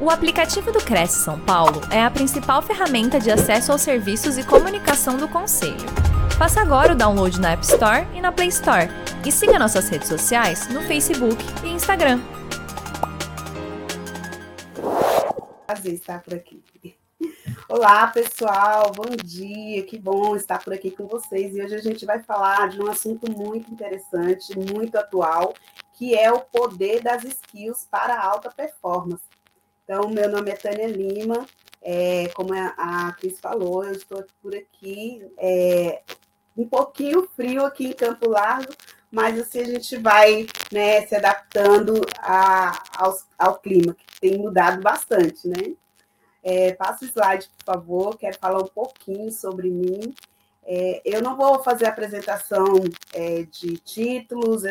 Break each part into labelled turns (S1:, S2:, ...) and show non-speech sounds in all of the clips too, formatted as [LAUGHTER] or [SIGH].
S1: O aplicativo do Cresce São Paulo é a principal ferramenta de acesso aos serviços e comunicação do Conselho. Faça agora o download na App Store e na Play Store. E siga nossas redes sociais no Facebook e Instagram.
S2: Prazer estar por aqui. Olá, pessoal, bom dia, que bom estar por aqui com vocês. E hoje a gente vai falar de um assunto muito interessante, muito atual, que é o poder das skills para alta performance. Então, meu nome é Tânia Lima, é, como a Cris falou, eu estou por aqui, é, um pouquinho frio aqui em Campo Largo, mas assim a gente vai né, se adaptando a, ao, ao clima, que tem mudado bastante, né? É, passa o slide, por favor, quero falar um pouquinho sobre mim. É, eu não vou fazer apresentação é, de títulos,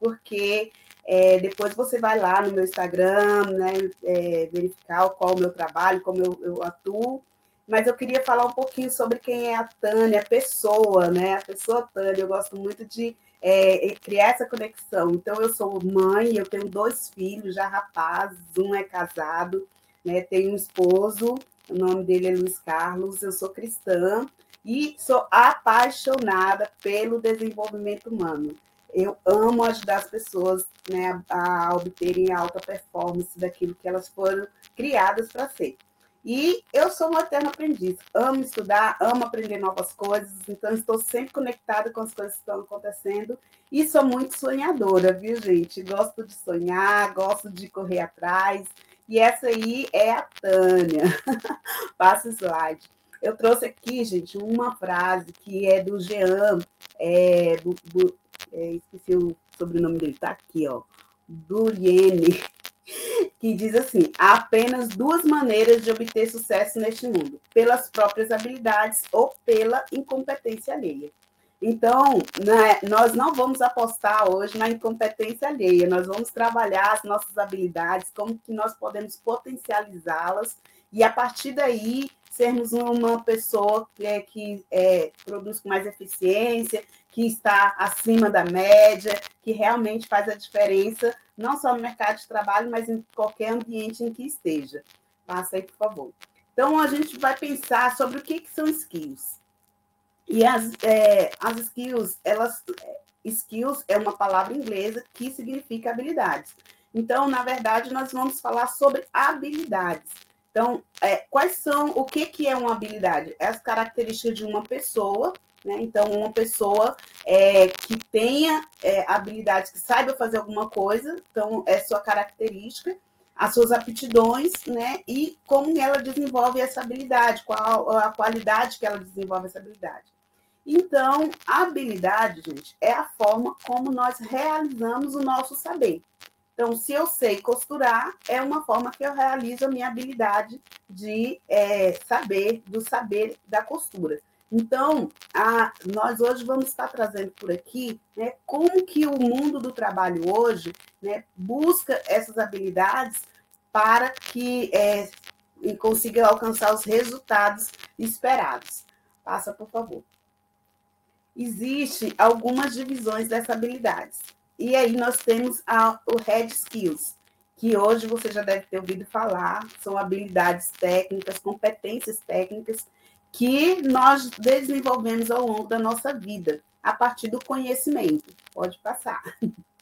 S2: porque é, depois você vai lá no meu Instagram, né, é, verificar qual o meu trabalho, como eu, eu, atuo. Mas eu queria falar um pouquinho sobre quem é a Tânia, a pessoa, né? A pessoa Tânia. Eu gosto muito de é, criar essa conexão. Então, eu sou mãe, eu tenho dois filhos já rapazes, um é casado, né? Tenho um esposo, o nome dele é Luiz Carlos, eu sou cristã e sou apaixonada pelo desenvolvimento humano eu amo ajudar as pessoas né, a obterem alta performance daquilo que elas foram criadas para ser. E eu sou uma eterna aprendiz, amo estudar, amo aprender novas coisas, então estou sempre conectada com as coisas que estão acontecendo e sou muito sonhadora, viu, gente? Gosto de sonhar, gosto de correr atrás, e essa aí é a Tânia. [LAUGHS] Passa o slide. Eu trouxe aqui, gente, uma frase que é do Jean, é, do, do, é, esqueci o sobrenome dele, tá aqui, ó, Duriene, [LAUGHS] que diz assim: há apenas duas maneiras de obter sucesso neste mundo, pelas próprias habilidades ou pela incompetência alheia. Então, né, nós não vamos apostar hoje na incompetência alheia, nós vamos trabalhar as nossas habilidades, como que nós podemos potencializá-las, e a partir daí sermos uma pessoa que, é, que é, produz com mais eficiência, que está acima da média, que realmente faz a diferença, não só no mercado de trabalho, mas em qualquer ambiente em que esteja. Passa aí, por favor. Então, a gente vai pensar sobre o que, que são skills. E as, é, as skills, elas, skills é uma palavra inglesa que significa habilidades. Então, na verdade, nós vamos falar sobre habilidades. Então, é, quais são, o que, que é uma habilidade? É as características de uma pessoa né? Então, uma pessoa é, que tenha é, habilidades, que saiba fazer alguma coisa, então é sua característica, as suas aptidões, né? E como ela desenvolve essa habilidade, qual a qualidade que ela desenvolve essa habilidade. Então, a habilidade, gente, é a forma como nós realizamos o nosso saber. Então, se eu sei costurar, é uma forma que eu realizo a minha habilidade de é, saber, do saber da costura. Então, a, nós hoje vamos estar trazendo por aqui né, como que o mundo do trabalho hoje né, busca essas habilidades para que é, consiga alcançar os resultados esperados. Passa, por favor. Existem algumas divisões dessas habilidades. E aí nós temos a, o Red Skills, que hoje você já deve ter ouvido falar, são habilidades técnicas, competências técnicas que nós desenvolvemos ao longo da nossa vida, a partir do conhecimento. Pode passar. [LAUGHS]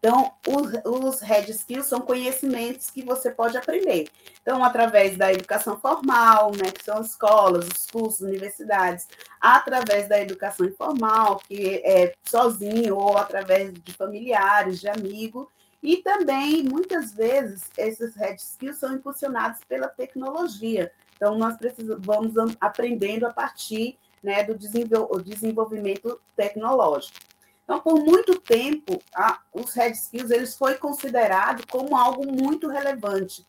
S2: Então, os, os Red Skills são conhecimentos que você pode aprender. Então, através da educação formal, né, que são as escolas, os cursos, universidades, através da educação informal, que é sozinho ou através de familiares, de amigos, e também, muitas vezes, esses Red Skills são impulsionados pela tecnologia. Então, nós precisamos, vamos aprendendo a partir né, do desenvolvimento tecnológico. Então, por muito tempo, a, os Red Skills eles foi considerado como algo muito relevante.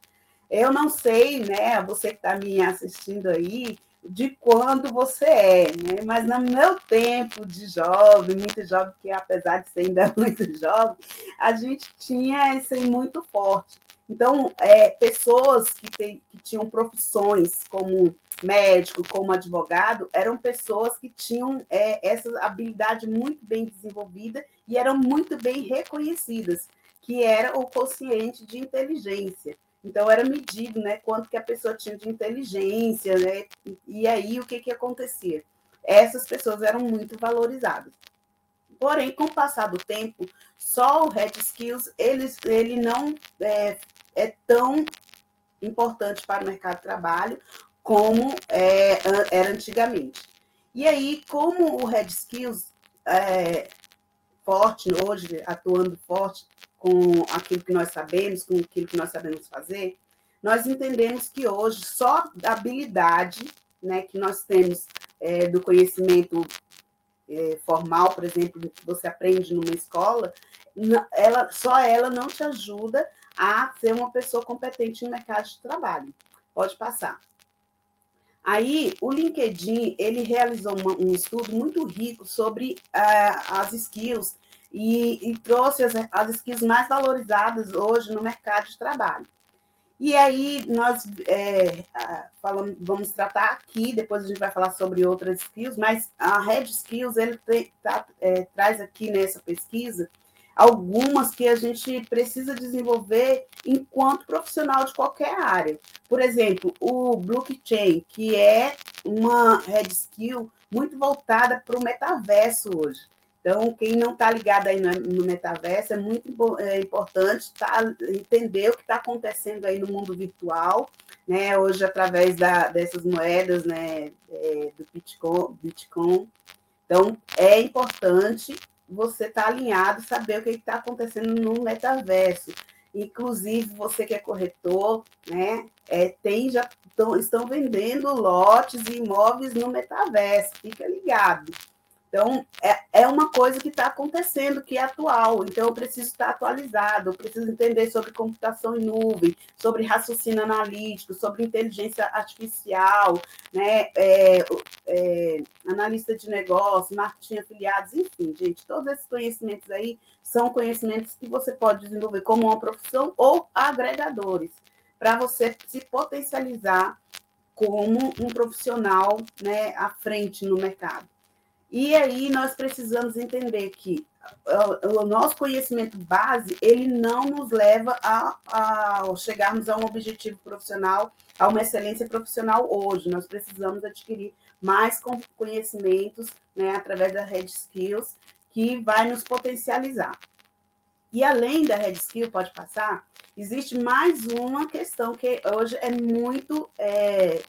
S2: Eu não sei, né, você que está me assistindo aí, de quando você é, né? Mas no meu tempo de jovem, muito jovem, que apesar de ser ainda [LAUGHS] muito jovem, a gente tinha isso muito forte. Então, é, pessoas que, tem, que tinham profissões como médico, como advogado, eram pessoas que tinham é, essa habilidade muito bem desenvolvida e eram muito bem reconhecidas, que era o quociente de inteligência. Então, era medido né, quanto que a pessoa tinha de inteligência, né? E aí, o que, que acontecia? Essas pessoas eram muito valorizadas. Porém, com o passar do tempo, só o Red Skills, ele, ele não é, é tão importante para o mercado de trabalho como é, era antigamente. E aí, como o Red Skills é forte hoje, atuando forte com aquilo que nós sabemos, com aquilo que nós sabemos fazer, nós entendemos que hoje só a habilidade né, que nós temos é, do conhecimento é, formal, por exemplo, que você aprende numa escola, ela, só ela não te ajuda a ser uma pessoa competente no mercado de trabalho. Pode passar. Aí, o LinkedIn, ele realizou uma, um estudo muito rico sobre uh, as skills e, e trouxe as, as skills mais valorizadas hoje no mercado de trabalho. E aí, nós é, falamos, vamos tratar aqui, depois a gente vai falar sobre outras skills, mas a Red Skills, ele tá, é, traz aqui nessa pesquisa algumas que a gente precisa desenvolver enquanto profissional de qualquer área. Por exemplo, o blockchain, que é uma red skill muito voltada para o metaverso hoje. Então, quem não está ligado aí no, metaverso, é muito é importante tá, entender o que está acontecendo aí no mundo virtual, né? Hoje, através da, dessas moedas, né, é, do Bitcoin, Bitcoin. Então, é importante você estar tá alinhado, saber o que está acontecendo no metaverso. Inclusive, você que é corretor, né, é, tem, já tão, estão vendendo lotes e imóveis no metaverso, fica ligado. Então, é, é uma coisa que está acontecendo, que é atual. Então, eu preciso estar atualizado, eu preciso entender sobre computação em nuvem, sobre raciocínio analítico, sobre inteligência artificial, né? É, é, analista de negócio, marketing afiliados, enfim, gente, todos esses conhecimentos aí são conhecimentos que você pode desenvolver como uma profissão ou agregadores, para você se potencializar como um profissional né, à frente no mercado. E aí nós precisamos entender que o nosso conhecimento base, ele não nos leva a, a chegarmos a um objetivo profissional, a uma excelência profissional hoje. Nós precisamos adquirir mais conhecimentos né, através da Red Skills, que vai nos potencializar. E além da Red Skill, pode passar, existe mais uma questão que hoje é muito é,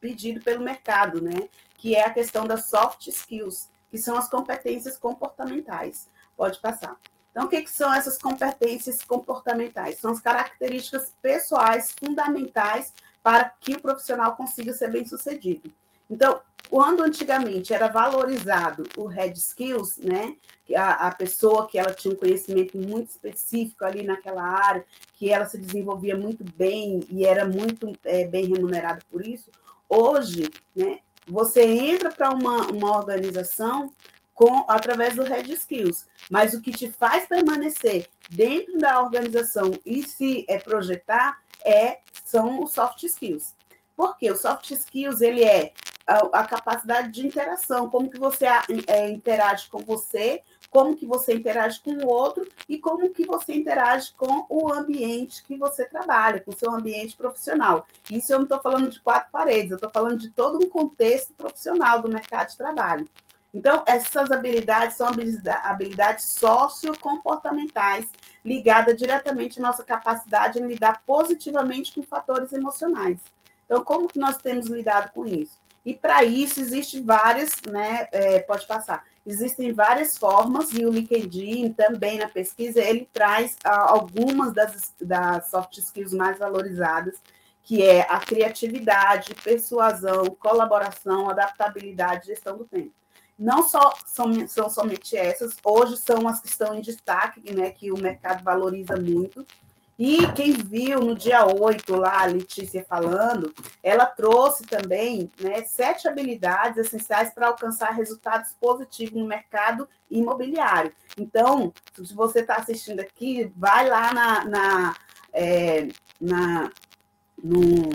S2: pedido pelo mercado, né? que é a questão das soft skills, que são as competências comportamentais. Pode passar. Então, o que, que são essas competências comportamentais? São as características pessoais fundamentais para que o profissional consiga ser bem sucedido. Então, quando antigamente era valorizado o red skills, né, a, a pessoa que ela tinha um conhecimento muito específico ali naquela área, que ela se desenvolvia muito bem e era muito é, bem remunerada por isso, hoje, né, você entra para uma, uma organização com através do Red Skills, mas o que te faz permanecer dentro da organização e se é, projetar é são os soft skills. Por quê? O soft skills ele é a, a capacidade de interação, como que você é, interage com você, como que você interage com o outro e como que você interage com o ambiente que você trabalha, com o seu ambiente profissional. Isso eu não estou falando de quatro paredes, eu estou falando de todo um contexto profissional do mercado de trabalho. Então, essas habilidades são habilidades sociocomportamentais ligadas diretamente à nossa capacidade em lidar positivamente com fatores emocionais. Então, como que nós temos lidado com isso? E para isso existe várias, né? É, pode passar. Existem várias formas, e o LinkedIn também na pesquisa, ele traz ah, algumas das, das soft skills mais valorizadas, que é a criatividade, persuasão, colaboração, adaptabilidade, gestão do tempo. Não só são, são somente essas, hoje são as que estão em destaque, né, que o mercado valoriza muito, e quem viu no dia 8 lá, a Letícia falando, ela trouxe também né, sete habilidades essenciais para alcançar resultados positivos no mercado imobiliário. Então, se você está assistindo aqui, vai lá na, na, é, na, no,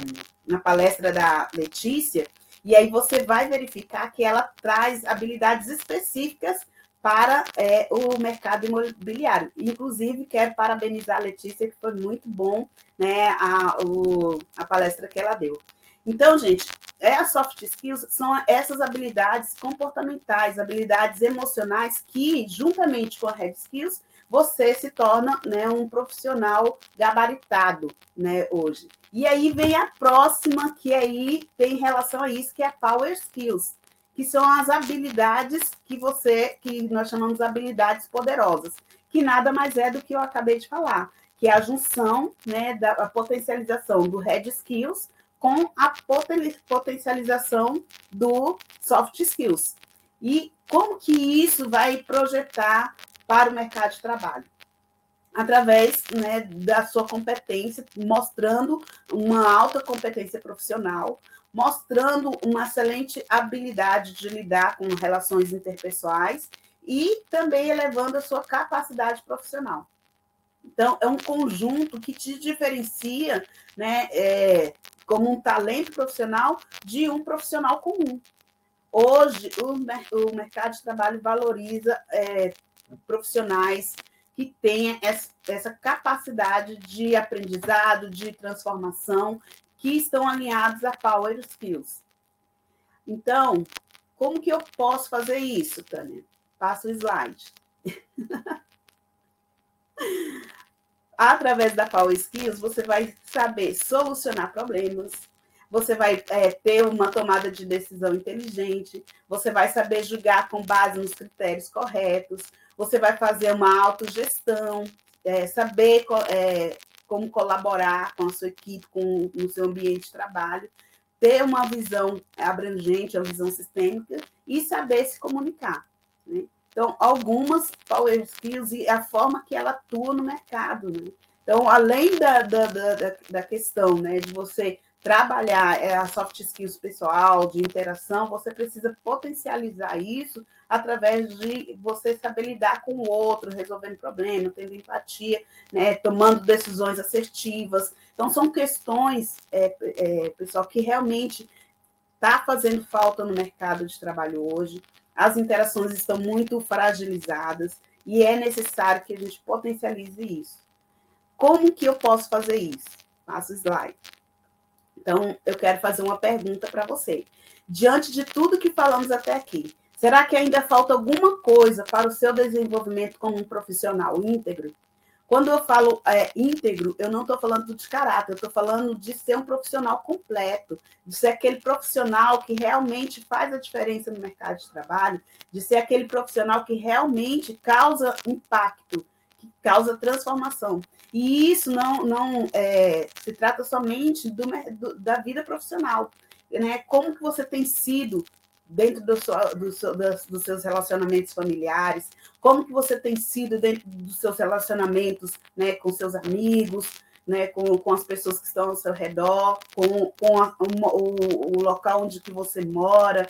S2: na palestra da Letícia, e aí você vai verificar que ela traz habilidades específicas para é, o mercado imobiliário. Inclusive, quero parabenizar a Letícia, que foi muito bom né, a, o, a palestra que ela deu. Então, gente, é as soft skills são essas habilidades comportamentais, habilidades emocionais que, juntamente com a hard skills, você se torna né, um profissional gabaritado né, hoje. E aí vem a próxima, que aí tem relação a isso, que é a power skills que são as habilidades que você, que nós chamamos de habilidades poderosas, que nada mais é do que eu acabei de falar, que é a junção, né, da potencialização do hard skills com a potencialização do soft skills. E como que isso vai projetar para o mercado de trabalho? Através né, da sua competência, mostrando uma alta competência profissional, mostrando uma excelente habilidade de lidar com relações interpessoais e também elevando a sua capacidade profissional. Então, é um conjunto que te diferencia, né, é, como um talento profissional de um profissional comum. Hoje, o, o mercado de trabalho valoriza é, profissionais que tenham essa capacidade de aprendizado, de transformação que estão alinhados a Power Skills. Então, como que eu posso fazer isso, Tânia? Passa o slide. [LAUGHS] Através da Power Skills, você vai saber solucionar problemas, você vai é, ter uma tomada de decisão inteligente, você vai saber julgar com base nos critérios corretos, você vai fazer uma autogestão, é, saber é, como colaborar com a sua equipe, com o seu ambiente de trabalho, ter uma visão abrangente, uma visão sistêmica e saber se comunicar. Né? Então, algumas power skills e a forma que ela atua no mercado. Né? Então, além da, da, da, da questão né, de você trabalhar é, a soft skills pessoal, de interação, você precisa potencializar isso através de você saber lidar com o outro, resolvendo problemas, tendo empatia, né, tomando decisões assertivas. Então, são questões, é, é, pessoal, que realmente está fazendo falta no mercado de trabalho hoje. As interações estão muito fragilizadas e é necessário que a gente potencialize isso. Como que eu posso fazer isso? Passa o slide. Então, eu quero fazer uma pergunta para você. Diante de tudo que falamos até aqui, será que ainda falta alguma coisa para o seu desenvolvimento como um profissional íntegro? Quando eu falo é, íntegro, eu não estou falando de caráter, eu estou falando de ser um profissional completo, de ser aquele profissional que realmente faz a diferença no mercado de trabalho, de ser aquele profissional que realmente causa impacto, causa transformação. E isso não, não é, se trata somente do, do, da vida profissional. Né? Como que você tem sido dentro do seu, do seu, dos seus relacionamentos familiares, como que você tem sido dentro dos seus relacionamentos né, com seus amigos, né, com, com as pessoas que estão ao seu redor, com, com a, o, o local onde que você mora,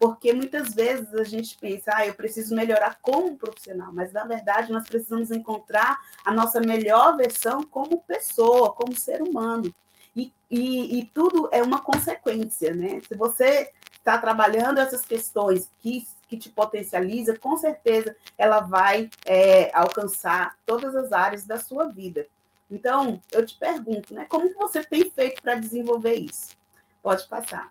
S2: porque muitas vezes a gente pensa, ah, eu preciso melhorar como profissional, mas na verdade nós precisamos encontrar a nossa melhor versão como pessoa, como ser humano. E, e, e tudo é uma consequência, né? Se você está trabalhando essas questões que, que te potencializa, com certeza ela vai é, alcançar todas as áreas da sua vida. Então, eu te pergunto, né? Como você tem feito para desenvolver isso? Pode passar.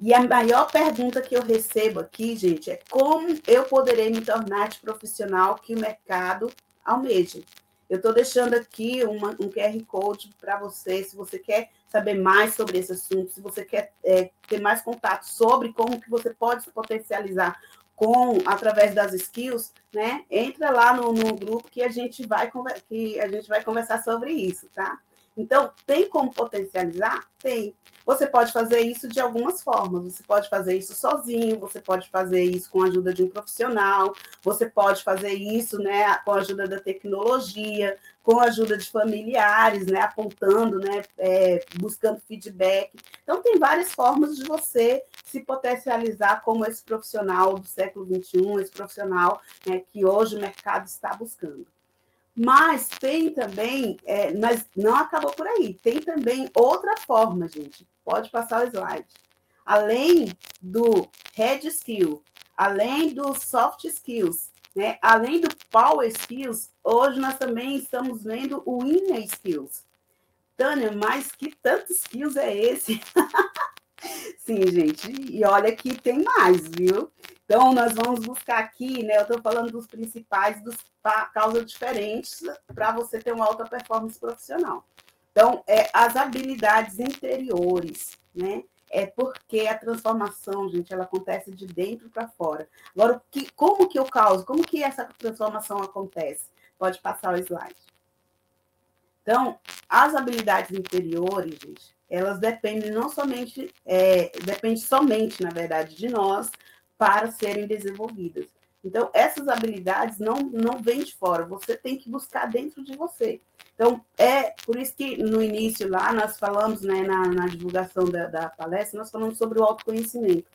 S2: E a maior pergunta que eu recebo aqui, gente, é como eu poderei me tornar de profissional que o mercado almeja. Eu estou deixando aqui uma, um QR Code para você, se você quer saber mais sobre esse assunto, se você quer é, ter mais contato sobre como que você pode se potencializar com através das skills, né? Entra lá no, no grupo que a gente vai que a gente vai conversar sobre isso, tá? Então, tem como potencializar? Tem. Você pode fazer isso de algumas formas. Você pode fazer isso sozinho, você pode fazer isso com a ajuda de um profissional, você pode fazer isso né, com a ajuda da tecnologia, com a ajuda de familiares, né, apontando, né, é, buscando feedback. Então, tem várias formas de você se potencializar como esse profissional do século XXI, esse profissional né, que hoje o mercado está buscando. Mas tem também, é, mas não acabou por aí, tem também outra forma, gente. Pode passar o slide. Além do head skill, além dos soft skills, né? além do power skills, hoje nós também estamos vendo o inner skills. Tânia, mas que tantos skills é esse? [LAUGHS] Sim, gente, e olha que tem mais, viu? Então, nós vamos buscar aqui, né? Eu estou falando dos principais, dos causas diferentes, para você ter uma alta performance profissional. Então, é, as habilidades interiores, né? É porque a transformação, gente, ela acontece de dentro para fora. Agora, que, como que eu causo? Como que essa transformação acontece? Pode passar o slide. Então, as habilidades interiores, gente, elas dependem não somente, é, depende somente, na verdade, de nós para serem desenvolvidas. Então, essas habilidades não, não vêm de fora, você tem que buscar dentro de você. Então, é por isso que no início lá nós falamos, né, na, na divulgação da, da palestra, nós falamos sobre o autoconhecimento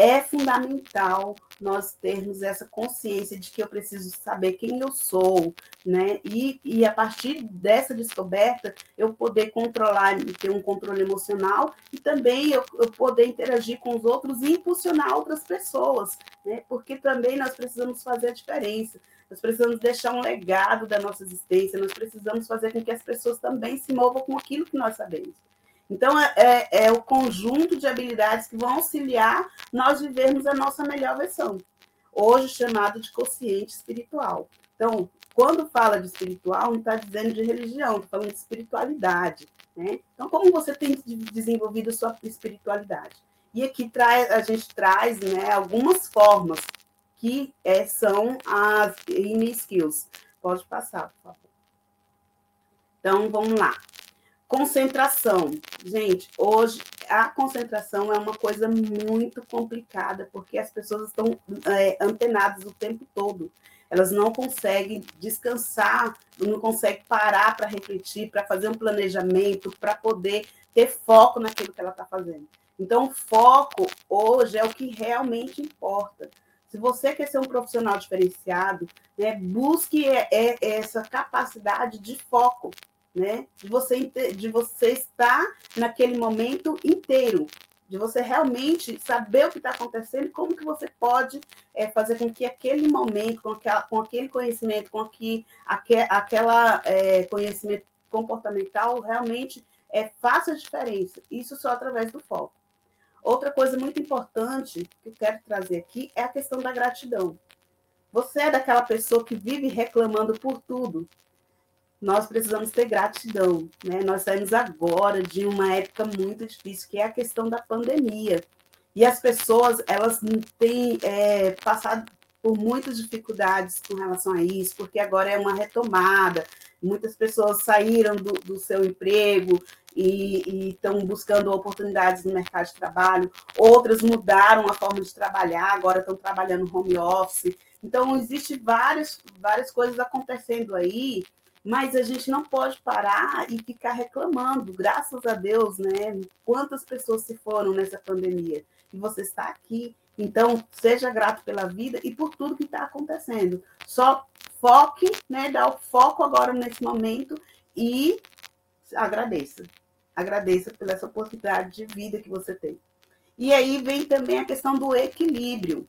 S2: é fundamental nós termos essa consciência de que eu preciso saber quem eu sou, né? E, e a partir dessa descoberta, eu poder controlar, ter um controle emocional e também eu, eu poder interagir com os outros e impulsionar outras pessoas, né? Porque também nós precisamos fazer a diferença. Nós precisamos deixar um legado da nossa existência, nós precisamos fazer com que as pessoas também se movam com aquilo que nós sabemos. Então, é, é, é o conjunto de habilidades que vão auxiliar nós vivermos a nossa melhor versão, hoje chamado de consciente espiritual. Então, quando fala de espiritual, não está dizendo de religião, está falando de espiritualidade. Né? Então, como você tem desenvolvido a sua espiritualidade? E aqui a gente traz né, algumas formas que é, são as inner skills. Pode passar, por favor. Então, vamos lá. Concentração. Gente, hoje a concentração é uma coisa muito complicada, porque as pessoas estão é, antenadas o tempo todo. Elas não conseguem descansar, não conseguem parar para refletir, para fazer um planejamento, para poder ter foco naquilo que ela está fazendo. Então, foco hoje é o que realmente importa. Se você quer ser um profissional diferenciado, né, busque é, é, essa capacidade de foco né? De você, de você estar naquele momento inteiro, de você realmente saber o que está acontecendo como que você pode é, fazer com que aquele momento, com, aquela, com aquele conhecimento, com que aque, aquela é, conhecimento comportamental realmente é, faça a diferença. Isso só através do foco. Outra coisa muito importante que eu quero trazer aqui é a questão da gratidão. Você é daquela pessoa que vive reclamando por tudo, nós precisamos ter gratidão. Né? Nós saímos agora de uma época muito difícil, que é a questão da pandemia. E as pessoas, elas têm é, passado por muitas dificuldades com relação a isso, porque agora é uma retomada. Muitas pessoas saíram do, do seu emprego e estão buscando oportunidades no mercado de trabalho. Outras mudaram a forma de trabalhar, agora estão trabalhando home office. Então, existe várias, várias coisas acontecendo aí mas a gente não pode parar e ficar reclamando. Graças a Deus, né? Quantas pessoas se foram nessa pandemia e você está aqui. Então, seja grato pela vida e por tudo que está acontecendo. Só foque, né? Dá o foco agora nesse momento e agradeça. Agradeça pela essa oportunidade de vida que você tem. E aí vem também a questão do equilíbrio.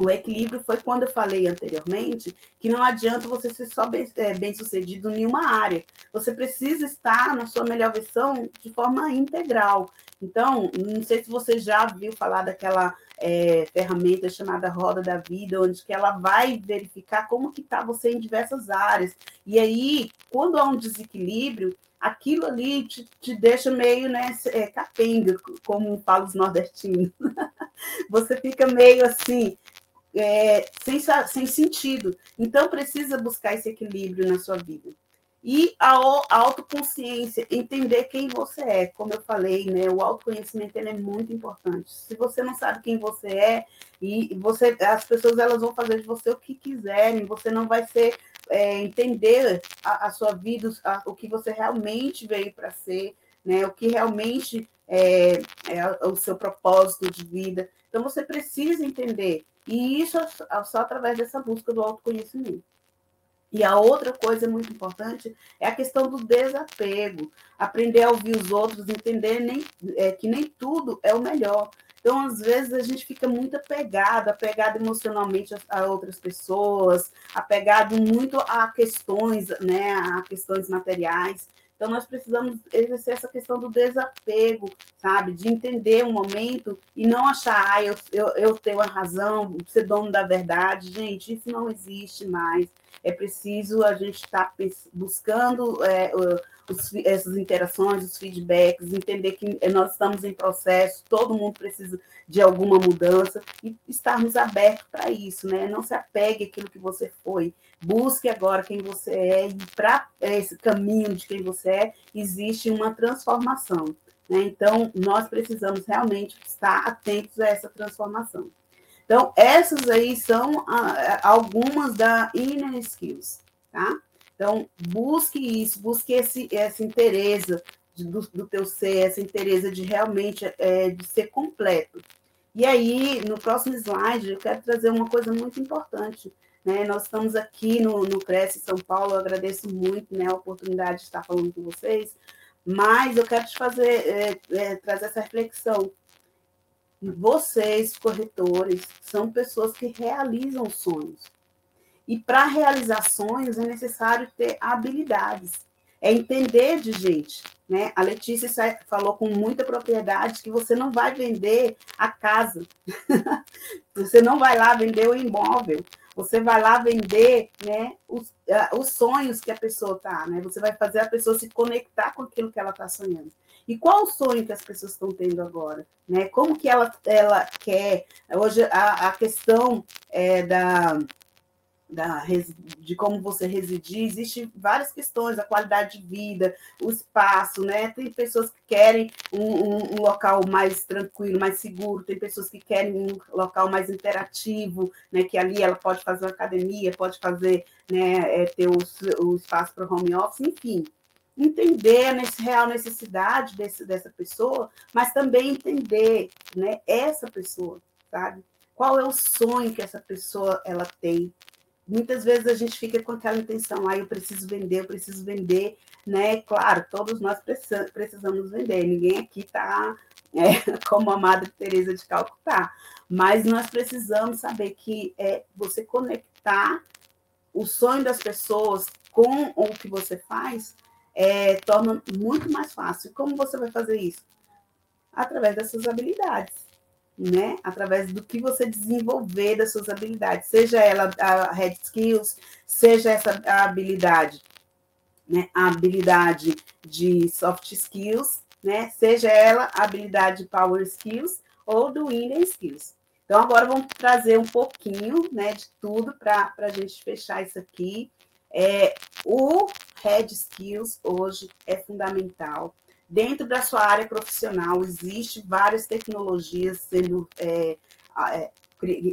S2: O equilíbrio foi quando eu falei anteriormente que não adianta você ser só bem, é, bem sucedido em nenhuma área. Você precisa estar na sua melhor versão de forma integral. Então, não sei se você já viu falar daquela é, ferramenta chamada Roda da Vida, onde que ela vai verificar como que está você em diversas áreas. E aí, quando há um desequilíbrio, aquilo ali te, te deixa meio né, é, capenga, como falam os nordestinos. [LAUGHS] você fica meio assim, é, sem, sem sentido. Então, precisa buscar esse equilíbrio na sua vida. E a, a autoconsciência, entender quem você é. Como eu falei, né, o autoconhecimento é muito importante. Se você não sabe quem você é, e você, as pessoas elas vão fazer de você o que quiserem, você não vai ser é, entender a, a, sua vida, a, o que você realmente veio para ser, né, o que realmente é, é o seu propósito de vida. Então, você precisa entender e isso é só através dessa busca do autoconhecimento. E a outra coisa muito importante é a questão do desapego. Aprender a ouvir os outros, entender nem, é, que nem tudo é o melhor. Então, às vezes, a gente fica muito apegado, apegado emocionalmente a, outras pessoas, apegado muito a questões, né, a questões materiais. Então, nós precisamos exercer essa questão do desapego, sabe? De entender o momento e não achar, ah, eu, eu, eu tenho a razão, ser dono da verdade. Gente, isso não existe mais. É preciso a gente estar tá buscando é, os, essas interações, os feedbacks, entender que nós estamos em processo, todo mundo precisa de alguma mudança e estarmos abertos para isso, né? Não se apegue àquilo que você foi, busque agora quem você é e para esse caminho de quem você é existe uma transformação. Né? Então, nós precisamos realmente estar atentos a essa transformação. Então, essas aí são algumas da inner skills, tá? Então, busque isso, busque esse, essa interesse do, do teu ser, essa interesse de realmente é, de ser completo. E aí, no próximo slide, eu quero trazer uma coisa muito importante. Né? Nós estamos aqui no, no Cresce São Paulo, eu agradeço muito né, a oportunidade de estar falando com vocês, mas eu quero te fazer, é, é, trazer essa reflexão. Vocês, corretores, são pessoas que realizam sonhos. E para realizar sonhos é necessário ter habilidades, é entender de gente. Né? A Letícia falou com muita propriedade que você não vai vender a casa, [LAUGHS] você não vai lá vender o imóvel, você vai lá vender né, os, os sonhos que a pessoa está, né? Você vai fazer a pessoa se conectar com aquilo que ela está sonhando. E qual o sonho que as pessoas estão tendo agora? Né? Como que ela, ela quer? Hoje a, a questão é, da da, de como você residir, existem várias questões, a qualidade de vida, o espaço, né? Tem pessoas que querem um, um, um, local mais tranquilo, mais seguro, tem pessoas que querem um local mais interativo, né? Que ali ela pode fazer uma academia, pode fazer, né? É, ter o, o espaço para home office, enfim. Entender a real necessidade desse, dessa pessoa, mas também entender, né? Essa pessoa, sabe? Qual é o sonho que essa pessoa ela tem, muitas vezes a gente fica com aquela intenção, ah, eu preciso vender, eu preciso vender, né? Claro, todos nós precisamos vender, ninguém aqui está é, [LAUGHS] como a Madre Teresa de Calcutá, mas nós precisamos saber que é você conectar o sonho das pessoas com o que você faz é, torna muito mais fácil. Como você vai fazer isso? Através das suas habilidades né? Através do que você desenvolver das suas habilidades, seja ela a hard skills, seja essa a habilidade, né? A habilidade de soft skills, né? Seja ela a habilidade power skills ou do inner skills. Então, agora vamos trazer um pouquinho né, de tudo para a gente fechar isso aqui. É, o Head Skills hoje é fundamental. Dentro da sua área profissional, existe várias tecnologias sendo é, é,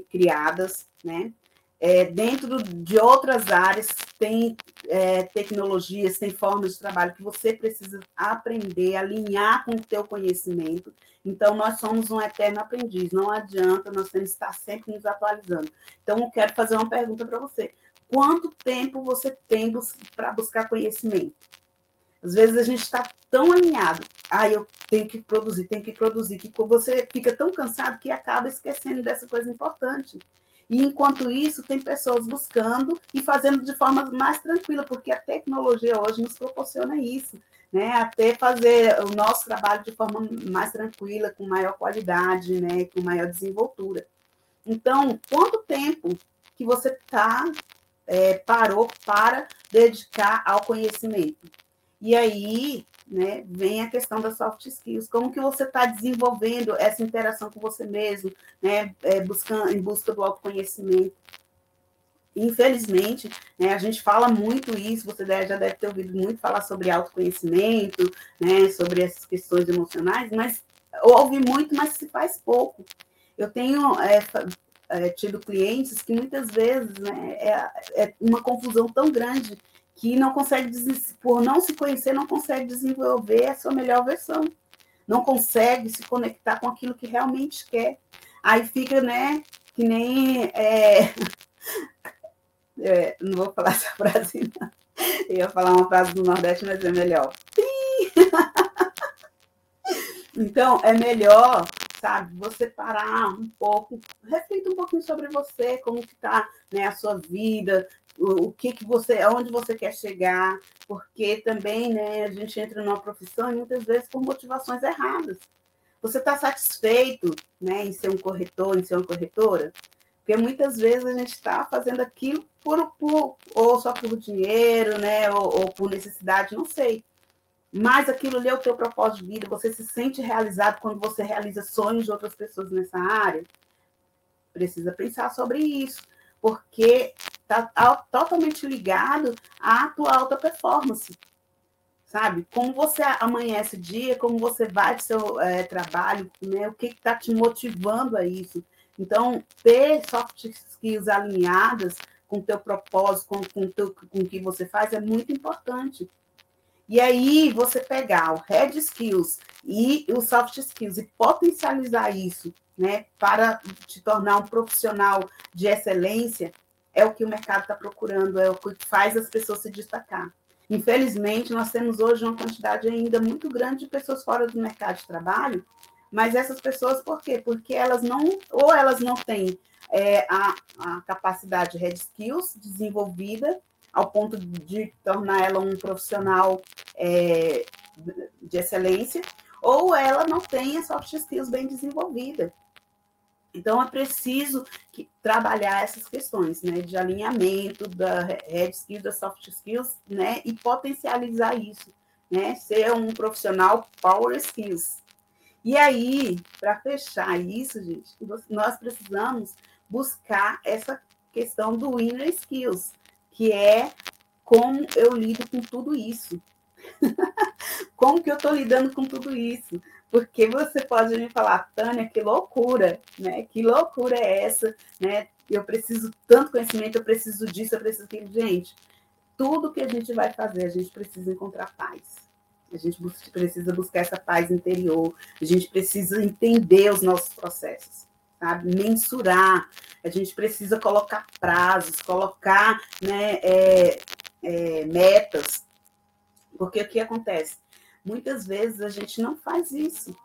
S2: criadas, né? É, dentro de outras áreas, tem é, tecnologias, tem formas de trabalho que você precisa aprender, alinhar com o teu conhecimento. Então, nós somos um eterno aprendiz, não adianta, nós temos que estar sempre nos atualizando. Então, eu quero fazer uma pergunta para você. Quanto tempo você tem para buscar conhecimento? Às vezes a gente está tão alinhado, ah, eu tenho que produzir, tenho que produzir, que você fica tão cansado que acaba esquecendo dessa coisa importante. E enquanto isso, tem pessoas buscando e fazendo de forma mais tranquila, porque a tecnologia hoje nos proporciona isso, né? Até fazer o nosso trabalho de forma mais tranquila, com maior qualidade, né? Com maior desenvoltura. Então, quanto tempo que você tá, é, parou para dedicar ao conhecimento? E aí, né, vem a questão das soft skills, como que você está desenvolvendo essa interação com você mesmo, né, é, buscando, em busca do autoconhecimento. Infelizmente, né, a gente fala muito isso, você já deve ter ouvido muito falar sobre autoconhecimento, né, sobre essas questões emocionais, mas ouve muito, mas se faz pouco. Eu tenho é, é, tido clientes que muitas vezes né, é, é uma confusão tão grande que não consegue, por não se conhecer, não consegue desenvolver a sua melhor versão, não consegue se conectar com aquilo que realmente quer. Aí fica, né, que nem. É... [LAUGHS] É, não vou falar essa frase, não. Eu ia falar uma frase do Nordeste, mas é melhor. [LAUGHS] então, é melhor sabe? Você parar um pouco, reflita um pouquinho sobre você, como que está né, a sua vida, o, que, que você, aonde você quer chegar, porque também né, a gente entra numa profissão e muitas vezes por motivações erradas. Você está satisfeito né, em ser um corretor, em ser uma corretora? Porque muitas vezes a gente está fazendo aquilo por, por, ou só por dinheiro, né, ou, ou por necessidade, não sei. Mas aquilo ali é o teu propósito de vida, você se sente realizado quando você realiza sonhos de outras pessoas nessa área. Precisa pensar sobre isso, porque está totalmente ligado à tua alta performance. Sabe? Como você amanhece o dia, como você vai do seu é, trabalho, né? o que está te motivando a isso. Então, ter soft skills alinhadas com o teu propósito, com, com, teu, com o que você faz, é muito importante. E aí, você pegar o Red Skills e o Soft Skills e potencializar isso, né, para te tornar um profissional de excelência, é o que o mercado está procurando, é o que faz as pessoas se destacar. Infelizmente, nós temos hoje uma quantidade ainda muito grande de pessoas fora do mercado de trabalho, mas essas pessoas, por quê? Porque elas não, ou elas não têm é, a, a capacidade Red Skills desenvolvida, ao ponto de tornar ela um profissional é, de excelência, ou ela não tem as soft skills bem desenvolvida. Então, é preciso que, trabalhar essas questões, né, de alinhamento da red skills, das soft skills, né, e potencializar isso, né, ser um profissional power skills. E aí, para fechar isso, gente, nós precisamos buscar essa questão do inner skills, que é como eu lido com tudo isso. [LAUGHS] como que eu estou lidando com tudo isso? Porque você pode me falar, Tânia, que loucura, né? Que loucura é essa, né? Eu preciso tanto conhecimento, eu preciso disso, eu preciso daquilo. Gente, tudo que a gente vai fazer, a gente precisa encontrar paz. A gente precisa buscar essa paz interior, a gente precisa entender os nossos processos, sabe? Mensurar, a gente precisa colocar prazos, colocar né, é, é, metas, porque o que acontece? Muitas vezes a gente não faz isso.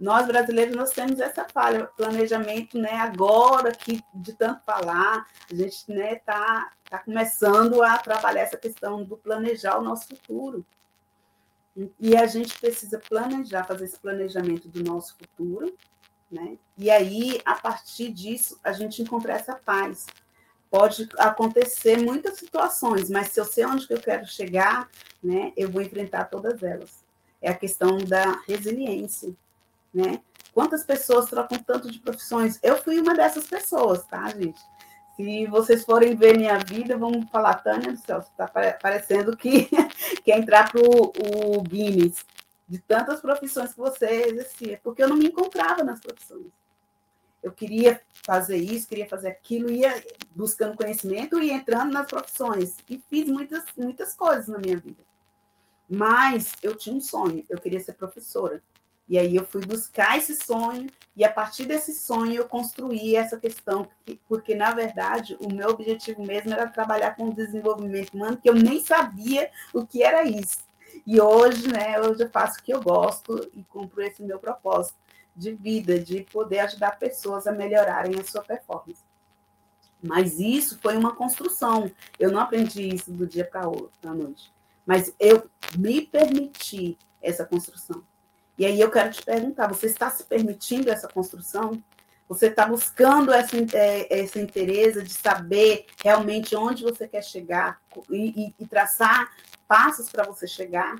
S2: Nós brasileiros nós temos essa falha, planejamento, né? Agora que de tanto falar, a gente né tá, tá começando a trabalhar essa questão do planejar o nosso futuro. E a gente precisa planejar, fazer esse planejamento do nosso futuro, né? E aí, a partir disso, a gente encontrar essa paz. Pode acontecer muitas situações, mas se eu sei onde que eu quero chegar, né, eu vou enfrentar todas elas. É a questão da resiliência, né? Quantas pessoas trocam tanto de profissões? Eu fui uma dessas pessoas, tá, gente? Se vocês forem ver minha vida, vamos falar, Tânia do céu, está parecendo que [LAUGHS] quer entrar para o Guinness de tantas profissões que você exercia, porque eu não me encontrava nas profissões. Eu queria fazer isso, queria fazer aquilo, ia buscando conhecimento e entrando nas profissões. E fiz muitas, muitas coisas na minha vida. Mas eu tinha um sonho, eu queria ser professora. E aí eu fui buscar esse sonho, e a partir desse sonho eu construí essa questão, porque, na verdade, o meu objetivo mesmo era trabalhar com o desenvolvimento humano, que eu nem sabia o que era isso. E hoje, né, hoje eu faço o que eu gosto e cumpro esse meu propósito de vida, de poder ajudar pessoas a melhorarem a sua performance. Mas isso foi uma construção. Eu não aprendi isso do dia para a noite. Mas eu me permiti essa construção. E aí eu quero te perguntar: você está se permitindo essa construção? Você está buscando essa, é, essa interesse de saber realmente onde você quer chegar e, e, e traçar passos para você chegar?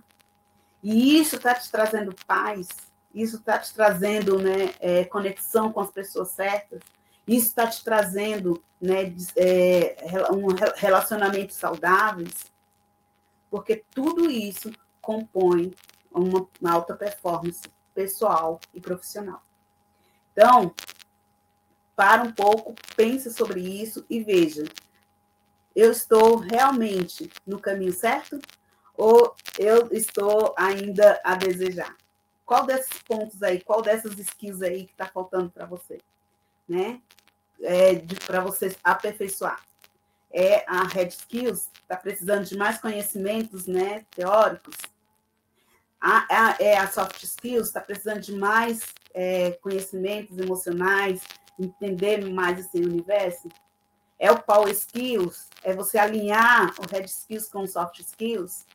S2: E isso está te trazendo paz, isso está te trazendo né, é, conexão com as pessoas certas, isso está te trazendo né, é, um relacionamentos saudáveis, porque tudo isso compõe uma, alta performance pessoal e profissional. Então, para um pouco, pense sobre isso e veja: eu estou realmente no caminho certo ou eu estou ainda a desejar? Qual desses pontos aí, qual dessas skills aí que está faltando para você, né? É, para você aperfeiçoar? É a Red Skills, está precisando de mais conhecimentos, né, teóricos? A, é, é a soft skills, está precisando de mais é, conhecimentos emocionais, entender mais esse universo? É o power skills? É você alinhar o red skills com o soft skills?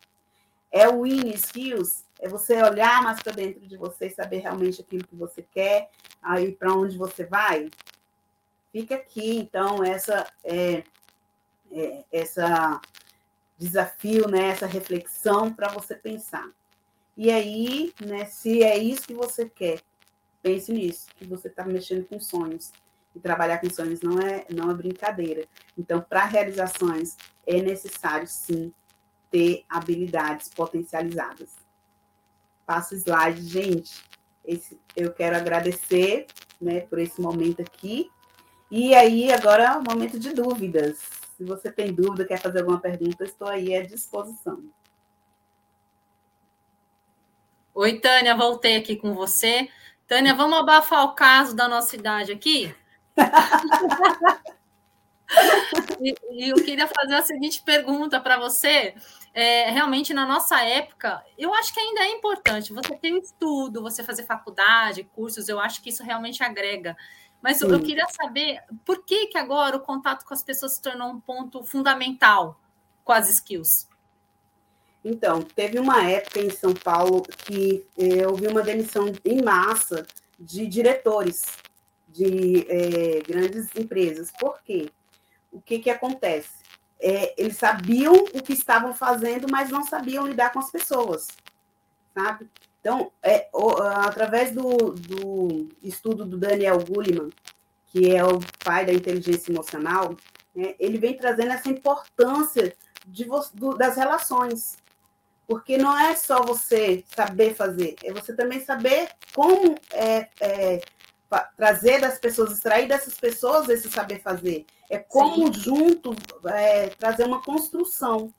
S2: É o win skills? É você olhar mais para dentro de você e saber realmente aquilo que você quer, aí para onde você vai? Fica aqui, então, essa é, é essa desafio, né, essa reflexão para você pensar. E aí, né, se é isso que você quer, pense nisso, que você está mexendo com sonhos. E trabalhar com sonhos não é, não é brincadeira. Então, para realizações, é necessário, sim, ter habilidades potencializadas. Passa o slide, gente. Esse, eu quero agradecer né, por esse momento aqui. E aí, agora é momento de dúvidas. Se você tem dúvida, quer fazer alguma pergunta, estou aí à disposição.
S3: Oi, Tânia, voltei aqui com você. Tânia, vamos abafar o caso da nossa idade aqui? [LAUGHS] e, e, eu queria fazer a seguinte pergunta para você. É, realmente, na nossa época, eu acho que ainda é importante você ter estudo, você fazer faculdade, cursos, eu acho que isso realmente agrega. Mas Sim. eu queria saber por que, que agora o contato com as pessoas se tornou um ponto fundamental com as skills.
S2: Então, teve uma época em São Paulo que eu eh, uma demissão em massa de diretores de é, grandes empresas. Por quê? O que, que acontece? É, eles sabiam o que estavam fazendo, mas não sabiam lidar com as pessoas, sabe? Então, é, o, através do, do, estudo do Daniel Goleman, que é o pai da inteligência emocional, né, ele vem trazendo essa importância de, do, das relações. Porque não é só você saber fazer, é você também saber como é, é, trazer das pessoas, extrair dessas pessoas esse saber fazer. É como Sim. junto é, trazer uma construção.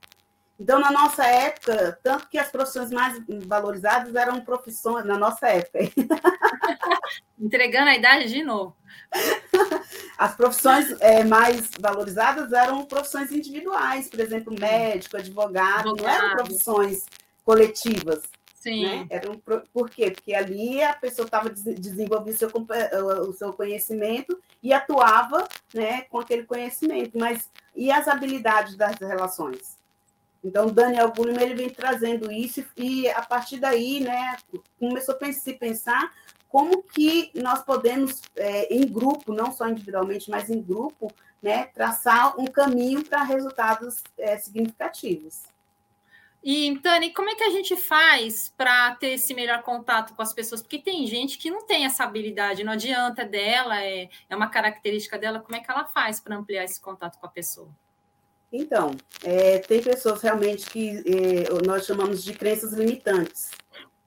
S2: Então, na nossa época, tanto que as profissões mais valorizadas eram profissões, na nossa época. [LAUGHS]
S3: Entregando a idade de novo.
S2: As profissões é, mais valorizadas eram profissões individuais, por exemplo, médico, advogado, advogado. não eram profissões coletivas. Sim. Né? Eram, por quê? Porque ali a pessoa estava desenvolvendo seu, o seu conhecimento e atuava né, com aquele conhecimento. Mas e as habilidades das relações? Então, Daniel Goleman, ele vem trazendo isso e, a partir daí, né, começou a se pensar como que nós podemos, é, em grupo, não só individualmente, mas em grupo, né, traçar um caminho para resultados é, significativos.
S3: E, Tani, como é que a gente faz para ter esse melhor contato com as pessoas? Porque tem gente que não tem essa habilidade, não adianta dela, é, é uma característica dela. Como é que ela faz para ampliar esse contato com a pessoa?
S2: Então, é, tem pessoas realmente que é, nós chamamos de crenças limitantes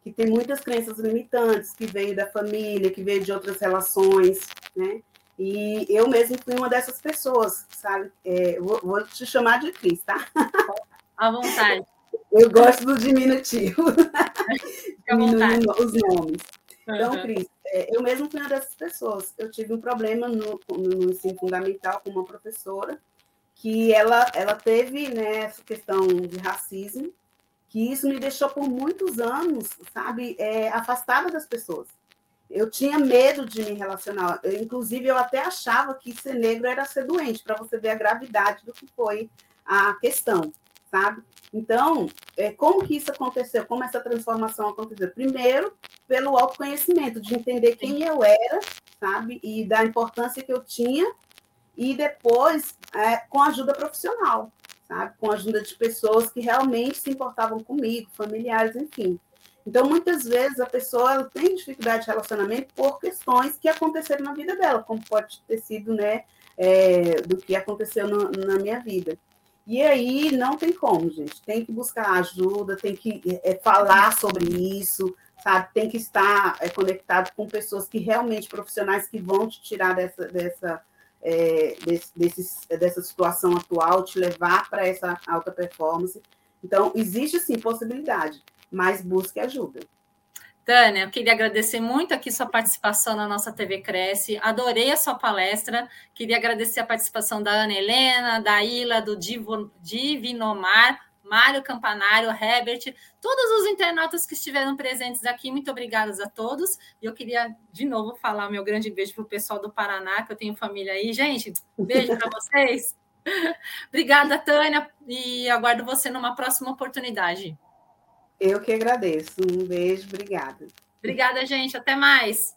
S2: que tem muitas crenças limitantes, que veio da família, que veio de outras relações, né? E eu mesmo fui uma dessas pessoas, sabe? É, vou, vou, te chamar de Cris, tá? [LAUGHS]
S3: À vontade.
S2: Eu gosto do diminutivo. [LAUGHS] Diminuindo os nomes. Então, uhum. Cris, é, eu mesmo fui uma dessas pessoas. Eu tive um problema no, no ensino fundamental com uma professora que ela, ela teve né, essa questão de racismo que isso me deixou por muitos anos, sabe, é, afastada das pessoas. Eu tinha medo de me relacionar. Eu, inclusive, eu até achava que ser negro era ser doente, para você ver a gravidade do que foi a questão, sabe? Então, é, como que isso aconteceu? Como essa transformação aconteceu? Primeiro, pelo autoconhecimento, de entender quem eu era, sabe? E da importância que eu tinha. E depois, é, com ajuda profissional, sabe? Com ajuda de pessoas que realmente se importavam comigo, familiares, enfim. Então, muitas vezes, a pessoa tem dificuldade de relacionamento por questões que aconteceram na vida dela, como pode ter sido, né, é, do que aconteceu no, na minha vida. E aí, não tem como, gente. Tem que buscar ajuda, tem que é, falar sobre isso, sabe? Tem que estar é, conectado com pessoas que realmente, profissionais, que vão te tirar dessa, dessa é, desse, dessa situação atual, te levar para essa alta performance. Então, existe sim possibilidade, mas busque ajuda.
S3: Tânia, eu queria agradecer muito aqui sua participação na nossa TV Cresce. Adorei a sua palestra. Queria agradecer a participação da Ana Helena, da Ila, do Divo, Divinomar, Mário Campanário, Herbert, todos os internautas que estiveram presentes aqui, muito obrigadas a todos. E eu queria, de novo, falar meu grande beijo para o pessoal do Paraná, que eu tenho família aí. Gente, beijo para vocês. [LAUGHS] Obrigada, Tânia, e aguardo você numa próxima oportunidade.
S2: Eu que agradeço. Um beijo, obrigada.
S3: Obrigada, gente. Até mais.